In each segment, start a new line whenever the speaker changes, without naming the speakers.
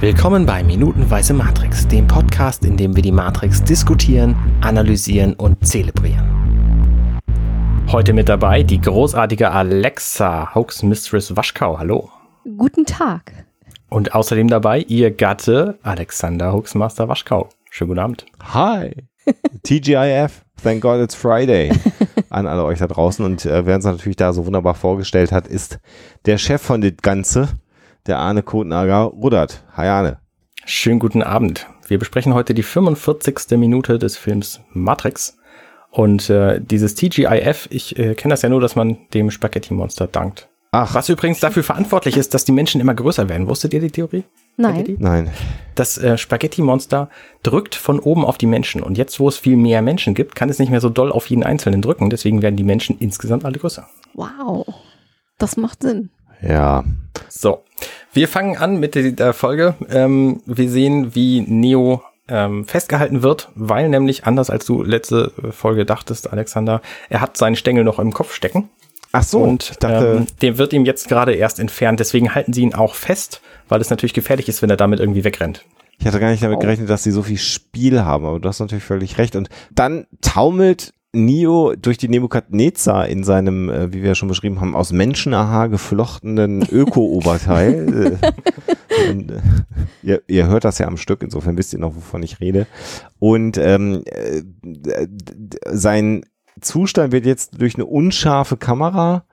Willkommen bei Minutenweise Matrix, dem Podcast, in dem wir die Matrix diskutieren, analysieren und zelebrieren. Heute mit dabei die großartige Alexa, Hoax Mistress Waschkau. Hallo.
Guten Tag.
Und außerdem dabei ihr Gatte Alexander Hoaxmaster Waschkau. Schönen guten Abend.
Hi. TGIF. Thank God it's Friday. An alle euch da draußen. Und äh, wer uns natürlich da so wunderbar vorgestellt hat, ist der Chef von dem Ganze, der Arne Kotnager Rudert. Hi Arne.
Schönen guten Abend. Wir besprechen heute die 45. Minute des Films Matrix. Und äh, dieses TGIF, ich äh, kenne das ja nur, dass man dem Spaghetti-Monster dankt.
Ach,
Was übrigens dafür verantwortlich ist, dass die Menschen immer größer werden. Wusstet ihr die Theorie?
Nein.
nein.
Das äh, Spaghetti-Monster drückt von oben auf die Menschen. Und jetzt, wo es viel mehr Menschen gibt, kann es nicht mehr so doll auf jeden Einzelnen drücken. Deswegen werden die Menschen insgesamt alle größer.
Wow. Das macht Sinn.
Ja.
So, wir fangen an mit der Folge. Ähm, wir sehen, wie Neo ähm, festgehalten wird, weil nämlich, anders als du letzte Folge dachtest, Alexander, er hat seinen Stängel noch im Kopf stecken.
Ach so,
und
ich dachte,
ähm, der wird ihm jetzt gerade erst entfernt. Deswegen halten sie ihn auch fest, weil es natürlich gefährlich ist, wenn er damit irgendwie wegrennt.
ich hatte gar nicht damit gerechnet, dass sie so viel Spiel haben, aber du hast natürlich völlig recht. Und dann taumelt Neo durch die Nebukadnezar in seinem, äh, wie wir ja schon beschrieben haben, aus Menschenhaar geflochtenen Öko-Oberteil. äh, und, äh, ihr, ihr hört das ja am Stück, insofern wisst ihr noch, wovon ich rede. Und ähm, äh, sein Zustand wird jetzt durch eine unscharfe Kamera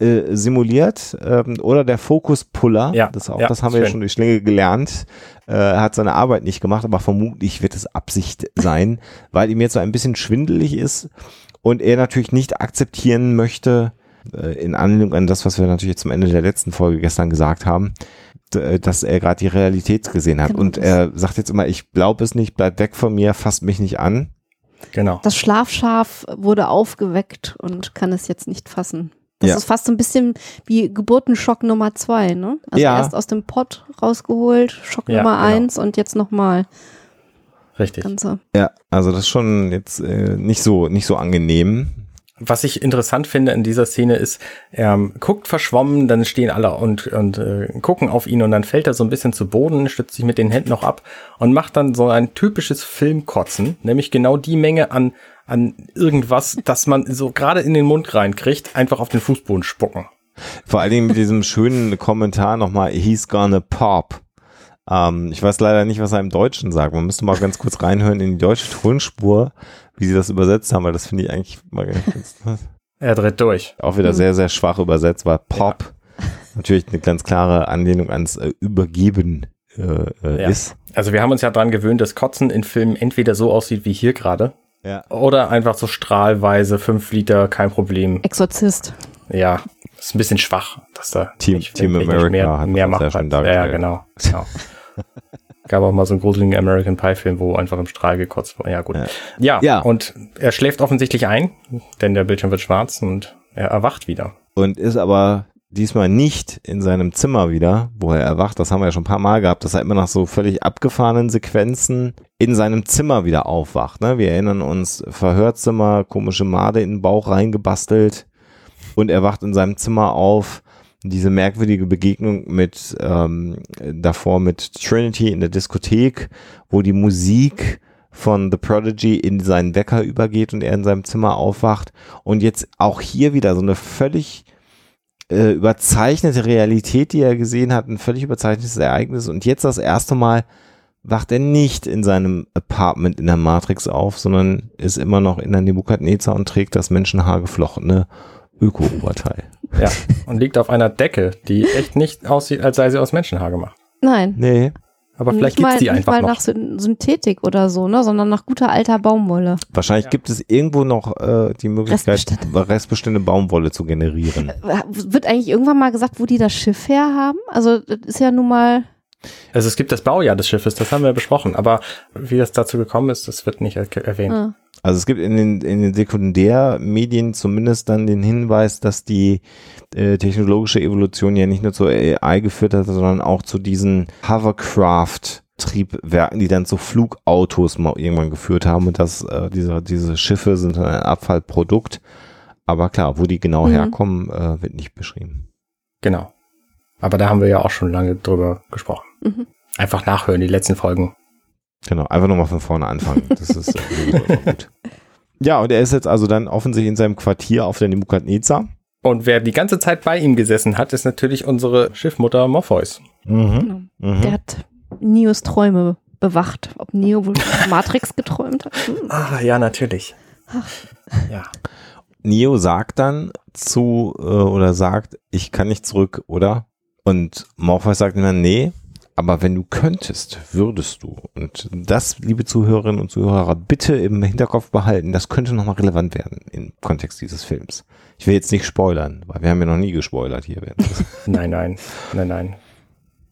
äh, simuliert ähm, oder der Fokus-Puller,
Ja,
das, auch,
ja,
das haben wir ja schon durch Schlinge gelernt, äh, hat seine Arbeit nicht gemacht, aber vermutlich wird es Absicht sein, weil ihm jetzt so ein bisschen schwindelig ist und er natürlich nicht akzeptieren möchte, äh, in Anlehnung an das, was wir natürlich zum Ende der letzten Folge gestern gesagt haben, äh, dass er gerade die Realität gesehen hat.
Genau
und er sagt jetzt immer, ich glaube es nicht, bleib weg von mir, fasst mich nicht an.
Genau.
Das Schlafschaf wurde aufgeweckt und kann es jetzt nicht fassen. Das
Ja.
ist fast so ein bisschen wie Geburtenschock Nummer zwei, ne? Also
Ja.
erst aus dem Pott rausgeholt, Schock
Ja,
Nummer
genau.
eins und jetzt nochmal
Richtig.
Ganze.
Ja, also das ist schon jetzt äh, nicht so nicht so angenehm.
Was ich interessant finde in dieser Szene ist, er ähm, guckt verschwommen, dann stehen alle und, und äh, gucken auf ihn und dann fällt er so ein bisschen zu Boden, stützt sich mit den Händen noch ab und macht dann so ein typisches Filmkotzen, nämlich genau die Menge an, an irgendwas, das man so gerade in den Mund reinkriegt, einfach auf den Fußboden spucken.
Vor allen Dingen mit diesem schönen Kommentar nochmal, he's gonna pop. Ähm, ich weiß leider nicht, was er im Deutschen sagt. Man müsste mal ganz kurz reinhören in die deutsche Tonspur, wie sie das übersetzt haben, weil das finde ich eigentlich mal ganz,
Er dreht durch.
auch wieder sehr, sehr schwach übersetzt, weil Pop natürlich eine ganz klare Anlehnung ans äh, Übergeben äh, äh,
Ja.
ist.
Also wir haben uns ja dran gewöhnt, dass Kotzen in Filmen entweder so aussieht wie hier gerade
Ja.
oder einfach so strahlweise, fünf Liter, kein Problem.
Exorzist.
Ja, ist ein bisschen schwach, dass da
Team-
nicht-
Team
nicht
America
mehr,
hat
mehr macht.
ja
ja, genau. genau. Gab auch mal so einen gruseligen American Pie Film, wo einfach im Strahl gekotzt wurde. Ja, gut.
Ja.
Ja.
Ja.
und er schläft offensichtlich ein, denn der Bildschirm wird schwarz und er erwacht wieder.
und ist aber diesmal nicht in seinem Zimmer wieder, wo er erwacht. Das haben wir ja schon ein paar Mal gehabt, dass er immer nach so völlig abgefahrenen Sequenzen in seinem Zimmer wieder aufwacht. Ne? Wir erinnern uns, Verhörzimmer, komische Made in den Bauch reingebastelt und er wacht in seinem Zimmer auf. Diese merkwürdige Begegnung mit ähm, davor mit Trinity in der Diskothek, wo die Musik von The Prodigy in seinen Wecker übergeht und er in seinem Zimmer aufwacht. Und jetzt auch hier wieder so eine völlig äh, überzeichnete Realität, die er gesehen hat, ein völlig überzeichnetes Ereignis. Und jetzt das erste Mal wacht er nicht in seinem Apartment in der Matrix auf, sondern ist immer noch in der Nebukadnezar und trägt das Menschenhaar geflochtene Öko-Oberteil.
Ja, und liegt auf einer Decke, die echt nicht aussieht, als sei sie aus Menschenhaar gemacht.
Nein.
Nee,
Aber vielleicht
nicht
gibt's
mal,
die
nicht
einfach
mal
noch.
nach Syn- Synthetik oder so, ne? Sondern nach guter alter Baumwolle.
wahrscheinlich gibt es irgendwo noch äh, die Möglichkeit,
Restbestände.
Restbestände Baumwolle zu generieren.
Äh, Wird eigentlich irgendwann mal gesagt, wo die das Schiff her haben? Also, das ist ja nun mal.
Also es gibt das Baujahr des Schiffes, das haben wir besprochen, aber wie das dazu gekommen ist, das wird nicht er erwähnt.
Ah.
Also es gibt in den, in den Sekundärmedien zumindest dann den Hinweis, dass die äh, technologische Evolution ja nicht nur zur AI geführt hat, sondern auch zu diesen Hovercraft Triebwerken, die dann zu Flugautos mal irgendwann geführt haben und dass äh, diese, diese Schiffe sind dann ein Abfallprodukt. Aber klar, wo die genau
Mhm.
herkommen, äh, wird nicht beschrieben.
Genau. Aber da haben wir ja auch schon lange drüber gesprochen.
Mhm.
Einfach nachhören, die letzten Folgen.
Genau, einfach nochmal von vorne anfangen. Das ist äh, gut. Ja, und er ist jetzt also dann offensichtlich in seinem Quartier auf der Nebukadnezar.
Und wer die ganze Zeit bei ihm gesessen hat, ist natürlich unsere Schiffmutter Morpheus.
Mhm. Mhm.
Der hat Neos Träume bewacht. Ob Neo wohl Matrix geträumt hat? Hm.
Ah, ja, natürlich. Ja.
Neo sagt dann zu, äh, oder sagt, ich kann nicht zurück, oder? Und Morpheus sagt ihm dann, nee, aber wenn du könntest, würdest du. Und das, liebe Zuhörerinnen und Zuhörer, bitte im Hinterkopf behalten, das könnte nochmal relevant werden im Kontext dieses Films. Ich will jetzt nicht spoilern, weil wir haben ja noch nie gespoilert hier.
Nein, nein, nein, nein.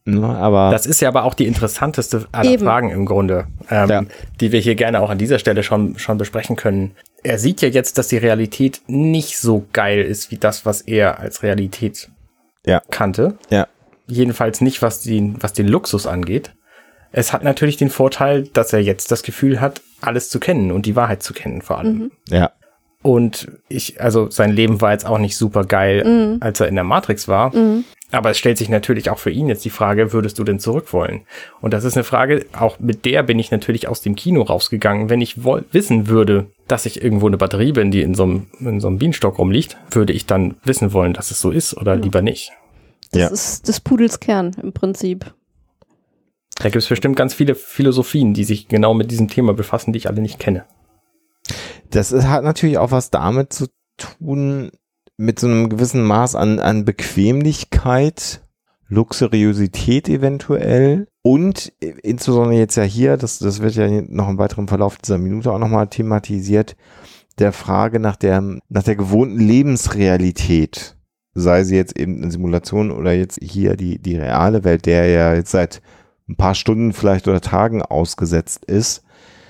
Ne, aber
Das ist ja aber auch die interessanteste aller
Eben.
Fragen im Grunde, ähm,
Ja.
die wir hier gerne auch an dieser Stelle schon, schon besprechen können. Er sieht ja jetzt, dass die Realität nicht so geil ist wie das, was er als Realität
Ja.
kannte.
ja,
Jedenfalls nicht, was den, was den Luxus angeht. Es hat natürlich den Vorteil, dass er jetzt das Gefühl hat, alles zu kennen und die Wahrheit zu kennen vor allem.
ja,
Und ich, also sein Leben war jetzt auch nicht super geil, als er in der Matrix war. Aber es stellt sich natürlich auch für ihn jetzt die Frage, würdest du denn zurück wollen? Und das ist eine Frage, auch mit der bin ich natürlich aus dem Kino rausgegangen. Wenn ich wissen würde, dass ich irgendwo eine Batterie bin, die in so einem, in so einem Bienenstock rumliegt, würde ich dann wissen wollen, dass es so ist oder lieber nicht.
Das
Ja.
ist des Pudels Kern im Prinzip.
Da gibt es bestimmt ganz viele Philosophien, die sich genau mit diesem Thema befassen, die ich alle nicht kenne.
Das ist, hat natürlich auch was damit zu tun, mit so einem gewissen Maß an, an Bequemlichkeit, Luxuriosität eventuell und insbesondere jetzt ja hier, das, das wird ja noch im weiteren Verlauf dieser Minute auch nochmal thematisiert, der Frage nach der, nach der gewohnten Lebensrealität, sei sie jetzt eben eine Simulation oder jetzt hier die, die reale Welt, der ja jetzt seit ein paar Stunden vielleicht oder Tagen ausgesetzt ist.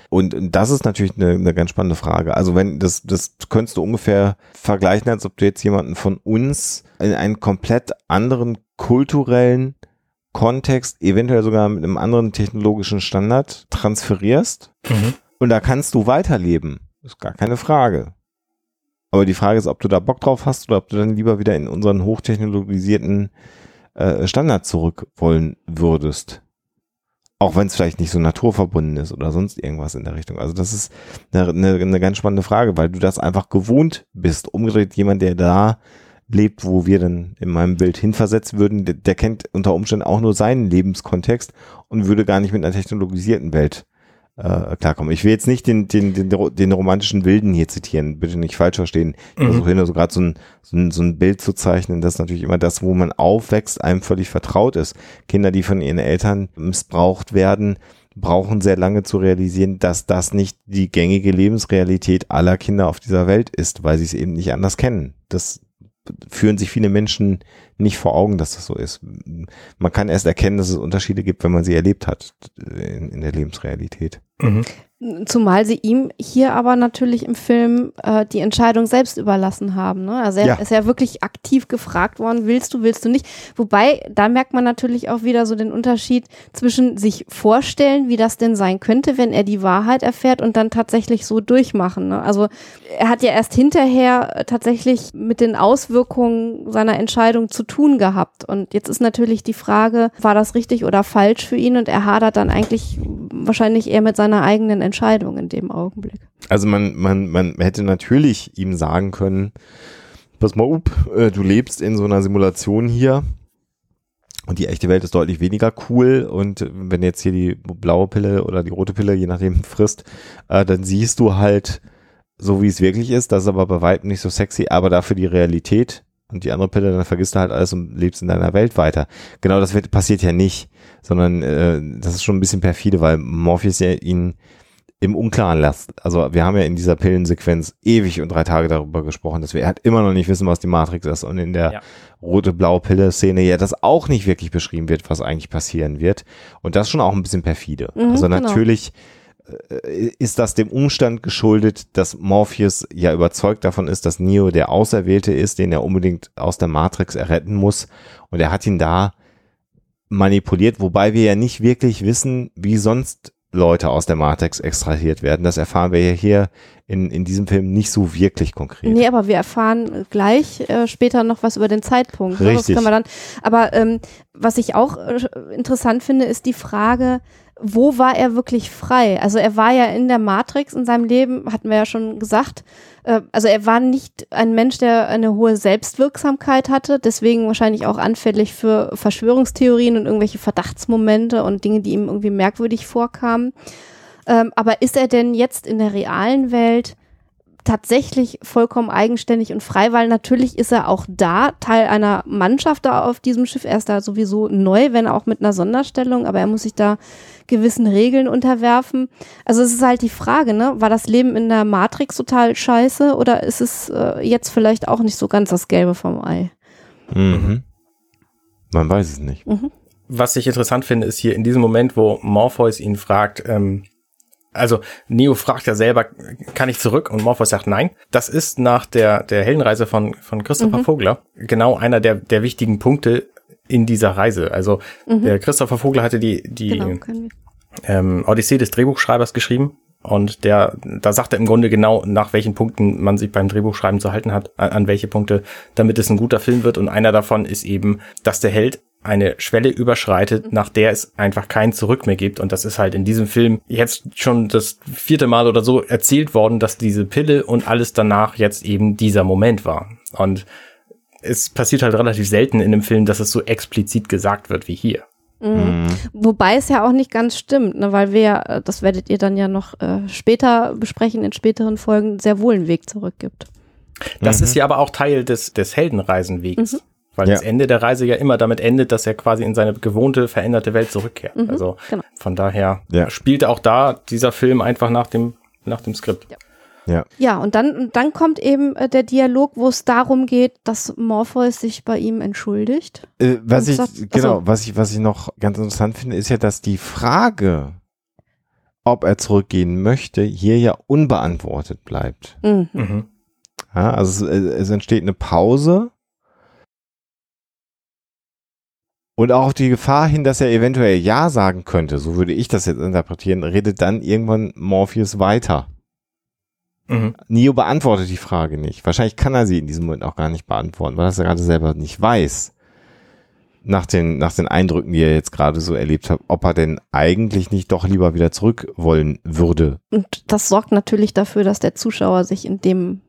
Und das ist natürlich eine, eine ganz spannende Frage. Also wenn das, das könntest du ungefähr vergleichen, als ob du jetzt jemanden von uns in einen komplett anderen kulturellen Kontext, eventuell sogar mit einem anderen technologischen Standard transferierst. Und da kannst du weiterleben. Ist gar keine Frage. Aber die Frage ist, ob du da Bock drauf hast oder ob du dann lieber wieder in unseren hochtechnologisierten äh, Standard zurück wollen würdest. Auch wenn es vielleicht nicht so naturverbunden ist oder sonst irgendwas in der Richtung. Also das ist eine, eine, eine ganz spannende Frage, weil du das einfach gewohnt bist. Umgedreht jemand, der da lebt, wo wir dann in meinem Bild hinversetzt würden, der, der kennt unter Umständen auch nur seinen Lebenskontext und würde gar nicht mit einer technologisierten Welt äh, klarkommen. Ich will jetzt nicht den, den, den, den romantischen Wilden hier zitieren, bitte nicht falsch verstehen. Ich
Mhm.
versuche hier nur so gerade so ein, so, ein, so ein Bild zu zeichnen, das natürlich immer das, wo man aufwächst, einem völlig vertraut ist. Kinder, die von ihren Eltern missbraucht werden, brauchen sehr lange zu realisieren, dass das nicht die gängige Lebensrealität aller Kinder auf dieser Welt ist, weil sie es eben nicht anders kennen. Das führen sich viele Menschen nicht vor Augen, dass das so ist. Man kann erst erkennen, dass es Unterschiede gibt, wenn man sie erlebt hat in, in der Lebensrealität.
Mhm.
Zumal sie ihm hier aber natürlich im Film äh, die Entscheidung selbst überlassen haben. Ne? Also er
Ja.
ist ja wirklich aktiv gefragt worden, willst du, willst du nicht. Wobei, da merkt man natürlich auch wieder so den Unterschied zwischen sich vorstellen, wie das denn sein könnte, wenn er die Wahrheit erfährt und dann tatsächlich so durchmachen. Ne? Also er hat ja erst hinterher äh, tatsächlich mit den Auswirkungen seiner Entscheidung zu tun gehabt. Und jetzt ist natürlich die Frage, war das richtig oder falsch für ihn? Und er hadert dann eigentlich wahrscheinlich eher mit seiner eigenen Entscheidung in dem Augenblick.
Also man, man, man hätte natürlich ihm sagen können, pass mal up, äh, du lebst in so einer Simulation hier und die echte Welt ist deutlich weniger cool und wenn jetzt hier die blaue Pille oder die rote Pille, je nachdem, frisst, äh, dann siehst du halt so, wie es wirklich ist, das ist aber bei weitem nicht so sexy, aber dafür die Realität und die andere Pille, dann vergisst du halt alles und lebst in deiner Welt weiter. Genau das wird, passiert ja nicht, sondern äh, das ist schon ein bisschen perfide, weil Morpheus ja ihn im Unklaren lässt. Also wir haben ja in dieser Pillensequenz ewig und drei Tage darüber gesprochen, dass wir halt immer noch nicht wissen, was die Matrix ist und in der
Ja.
rote-blaue Pille-Szene ja das auch nicht wirklich beschrieben wird, was eigentlich passieren wird. Und das schon auch ein bisschen perfide.
Mhm,
also
genau.
natürlich äh, ist das dem Umstand geschuldet, dass Morpheus ja überzeugt davon ist, dass Neo der Auserwählte ist, den er unbedingt aus der Matrix erretten muss. Und er hat ihn da manipuliert, wobei wir ja nicht wirklich wissen, wie sonst Leute aus der Matrix extrahiert werden. Das erfahren wir ja hier in, in diesem Film nicht so wirklich konkret.
Nee, aber wir erfahren gleich äh, später noch was über den Zeitpunkt.
Ne? Richtig.
Das wir dann, aber ähm, was ich auch äh, interessant finde, ist die Frage, wo war er wirklich frei? Also er war ja in der Matrix in seinem Leben, hatten wir ja schon gesagt. Äh, also er war nicht ein Mensch, der eine hohe Selbstwirksamkeit hatte, deswegen wahrscheinlich auch anfällig für Verschwörungstheorien und irgendwelche Verdachtsmomente und Dinge, die ihm irgendwie merkwürdig vorkamen. Ähm, aber ist er denn jetzt in der realen Welt tatsächlich vollkommen eigenständig und frei, weil natürlich ist er auch da Teil einer Mannschaft da auf diesem Schiff. Er ist da sowieso neu, wenn auch mit einer Sonderstellung, aber er muss sich da gewissen Regeln unterwerfen. Also es ist halt die Frage, ne? War das Leben in der Matrix total scheiße oder ist es äh, jetzt vielleicht auch nicht so ganz das Gelbe vom Ei?
Mhm. Man weiß es nicht. Mhm.
Was ich interessant finde, ist hier in diesem Moment, wo Morpheus ihn fragt, ähm, also Neo fragt ja selber, kann ich zurück? Und Morpheus sagt nein. Das ist nach der, der Heldenreise von, von Christopher mhm. Vogler genau einer der, der wichtigen Punkte in dieser Reise. Also mhm. der Christopher Vogler hatte die, die genau, ähm, Odyssee des Drehbuchschreibers geschrieben. Und der, da sagt er im Grunde genau, nach welchen Punkten man sich beim Drehbuchschreiben zu halten hat, an, an welche Punkte, damit es ein guter Film wird. Und einer davon ist eben, dass der Held eine Schwelle überschreitet, mhm. nach der es einfach kein Zurück mehr gibt. Und das ist halt in diesem Film jetzt schon das vierte Mal oder so erzählt worden, dass diese Pille und alles danach jetzt eben dieser Moment war. Und es passiert halt relativ selten in dem Film, dass es so explizit gesagt wird wie hier.
Mhm. Mhm. Wobei es ja auch nicht ganz stimmt, ne, weil wir, ja, äh, das werdet ihr dann ja noch äh, später besprechen, in späteren Folgen, sehr wohl einen Weg zurück gibt.
Das mhm. ist ja aber auch Teil des, des Heldenreisenwegs. Mhm. Weil ja. das Ende der Reise ja immer damit endet, dass er quasi in seine gewohnte, veränderte Welt zurückkehrt. Mhm, also genau. von daher ja. spielt auch da dieser Film einfach nach dem, nach dem Skript.
Ja. Ja. ja, und dann, dann kommt eben äh, der Dialog, wo es darum geht, dass Morpheus sich bei ihm entschuldigt.
Äh, was ich, sagt, genau, also, was ich, was ich noch ganz interessant finde, ist ja, dass die Frage, ob er zurückgehen möchte, hier ja unbeantwortet bleibt. Mhm. Mhm. Ja, also es, es entsteht eine Pause Und auch die Gefahr hin, dass er eventuell Ja sagen könnte, so würde ich das jetzt interpretieren, redet dann irgendwann Morpheus weiter. Mhm. Neo beantwortet die Frage nicht. Wahrscheinlich kann er sie in diesem Moment auch gar nicht beantworten, weil er es gerade selber nicht weiß. Nach den, nach den Eindrücken, die er jetzt gerade so erlebt hat, ob er denn eigentlich nicht doch lieber wieder zurück wollen würde.
Und das sorgt natürlich dafür, dass der Zuschauer sich in dem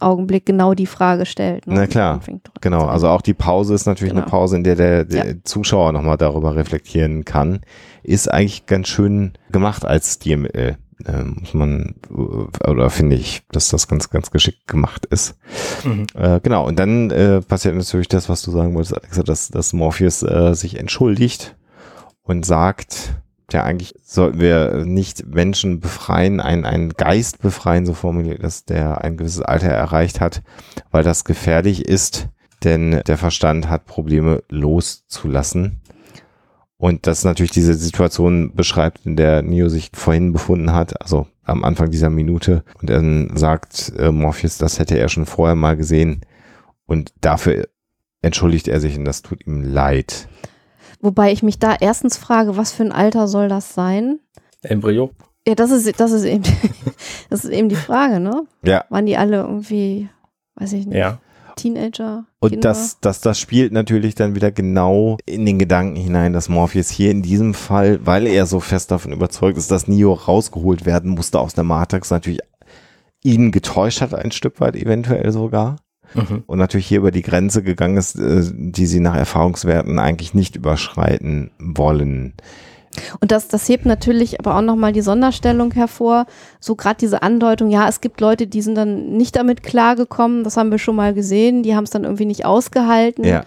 Augenblick genau die Frage stellt.
Ne? Na klar, genau. Also auch die Pause ist natürlich genau. eine Pause, in der der, der ja. Zuschauer nochmal darüber reflektieren kann. Ist eigentlich ganz schön gemacht als DML. Äh, muss man, äh, oder finde ich, dass das ganz, ganz geschickt gemacht ist. Mhm. Äh, genau, und dann äh, passiert natürlich das, was du sagen wolltest, Alexa, dass, dass Morpheus äh, sich entschuldigt und sagt, ja, eigentlich sollten wir nicht Menschen befreien, einen, einen Geist befreien, so formuliert dass der ein gewisses Alter erreicht hat, weil das gefährlich ist, denn der Verstand hat Probleme loszulassen. Und das natürlich diese Situation beschreibt, in der Neo sich vorhin befunden hat, also am Anfang dieser Minute. Und dann sagt äh, Morpheus, das hätte er schon vorher mal gesehen. Und dafür entschuldigt er sich und das tut ihm leid.
Wobei ich mich da erstens frage, was für ein Alter soll das sein?
Embryo.
Ja, das ist, das ist eben, das ist eben die Frage, ne?
Ja.
Waren die alle irgendwie, weiß ich nicht.
Ja.
Teenager.
Und Kinder. das, das, das spielt natürlich dann wieder genau in den Gedanken hinein, dass Morpheus hier in diesem Fall, weil er so fest davon überzeugt ist, dass Neo rausgeholt werden musste aus der Matrix, natürlich ihn getäuscht hat, ein Stück weit eventuell sogar mhm. und natürlich hier über die Grenze gegangen ist, äh, die sie nach Erfahrungswerten eigentlich nicht überschreiten wollen.
Und das, das hebt natürlich aber auch nochmal die Sonderstellung hervor. So gerade diese Andeutung, ja, es gibt Leute, die sind dann nicht damit klargekommen, das haben wir schon mal gesehen, die haben es dann irgendwie nicht ausgehalten. Ja.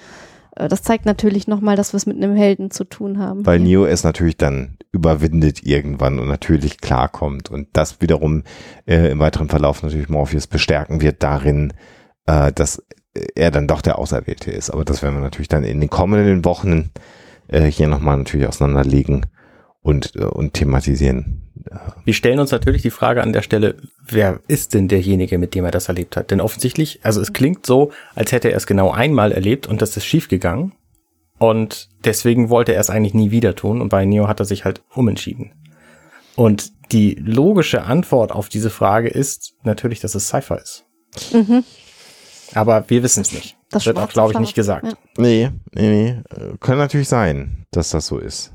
Äh, das zeigt natürlich nochmal, dass wir es mit einem Helden zu tun haben.
Weil Neo es natürlich dann überwindet irgendwann und natürlich klarkommt. Und das wiederum äh, im weiteren Verlauf natürlich Morpheus bestärken wird darin, äh, dass er dann doch der Auserwählte ist. Aber das werden wir natürlich dann in den kommenden Wochen äh, hier nochmal natürlich auseinanderlegen und, äh, und thematisieren.
Wir stellen uns natürlich die Frage an der Stelle, wer ist denn derjenige, mit dem er das erlebt hat? Denn offensichtlich, also es klingt so, als hätte er es genau einmal erlebt und das ist schiefgegangen. Und deswegen wollte er es eigentlich nie wieder tun und bei Neo hat er sich halt umentschieden. Und die logische Antwort auf diese Frage ist natürlich, dass es Sci-Fi ist.
Mhm.
Aber wir wissen es nicht.
Das
wird auch, glaube ich, nicht gesagt.
Ja.
Nee, nee, nee. Kann natürlich sein, dass das so ist.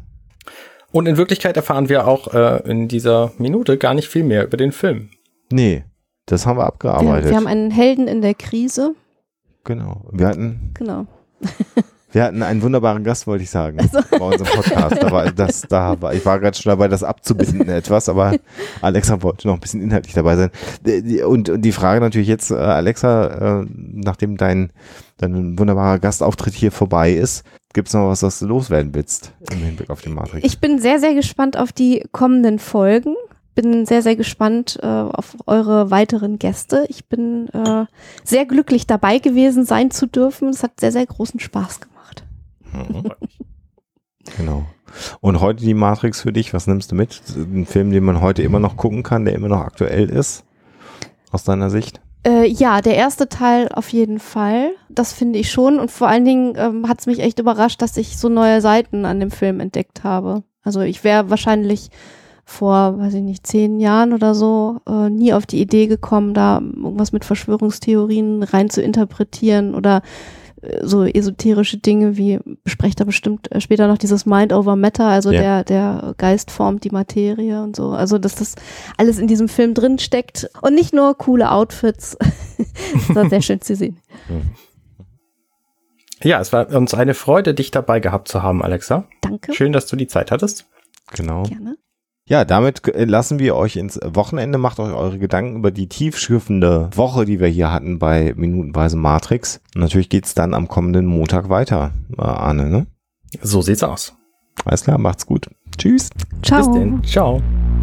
Und in Wirklichkeit erfahren wir auch äh, in dieser Minute gar nicht viel mehr über den Film.
Nee, das haben wir
Wir,
abgearbeitet.
wir haben einen Helden in der Krise.
genau. Wir hatten,
Genau.
wir hatten einen wunderbaren Gast, wollte ich sagen, bei unserem Podcast. War, das, da war, ich war gerade schon dabei, das abzubinden etwas, aber Alexa wollte noch ein bisschen inhaltlich dabei sein. Und, und die Frage natürlich jetzt, äh, Alexa, äh, nachdem dein, dein wunderbarer Gastauftritt hier vorbei ist, gibt's noch was, was du loswerden willst im Hinblick auf die Matrix?
Ich bin sehr, sehr gespannt auf die kommenden Folgen. Bin sehr, sehr gespannt äh, auf eure weiteren Gäste. Ich bin äh, sehr glücklich dabei gewesen sein zu dürfen. Es hat sehr, sehr großen Spaß gemacht.
Genau. Und heute die Matrix für dich, was nimmst du mit? Ein Film, den man heute immer noch gucken kann, der immer noch aktuell ist, aus deiner Sicht?
Äh, ja, der erste Teil auf jeden Fall. Das finde ich schon. Und vor allen Dingen ähm, hat es mich echt überrascht, dass ich so neue Seiten an dem Film entdeckt habe. Also ich wäre wahrscheinlich vor, weiß ich nicht, zehn Jahren oder so äh, nie auf die Idee gekommen, da irgendwas mit Verschwörungstheorien rein zu interpretieren oder so esoterische Dinge wie besprecht er bestimmt äh, später noch dieses Mind over Matter, also
Ja.
der der Geist formt die Materie und so. Also dass das alles in diesem Film drin steckt und nicht nur coole Outfits. das war sehr schön zu sehen.
Ja, es war uns eine Freude, dich dabei gehabt zu haben, Alexa.
Danke.
Schön, dass du die Zeit hattest.
Genau.
Gerne.
Ja, damit äh, lassen wir euch ins Wochenende. Macht euch eure Gedanken über die tiefschürfende Woche, die wir hier hatten bei Minutenweise Matrix. Und natürlich geht's dann am kommenden Montag weiter, äh, Arne, ne?
So sieht's aus.
Alles klar, macht's gut. Tschüss.
Ciao.
Bis denn. Ciao.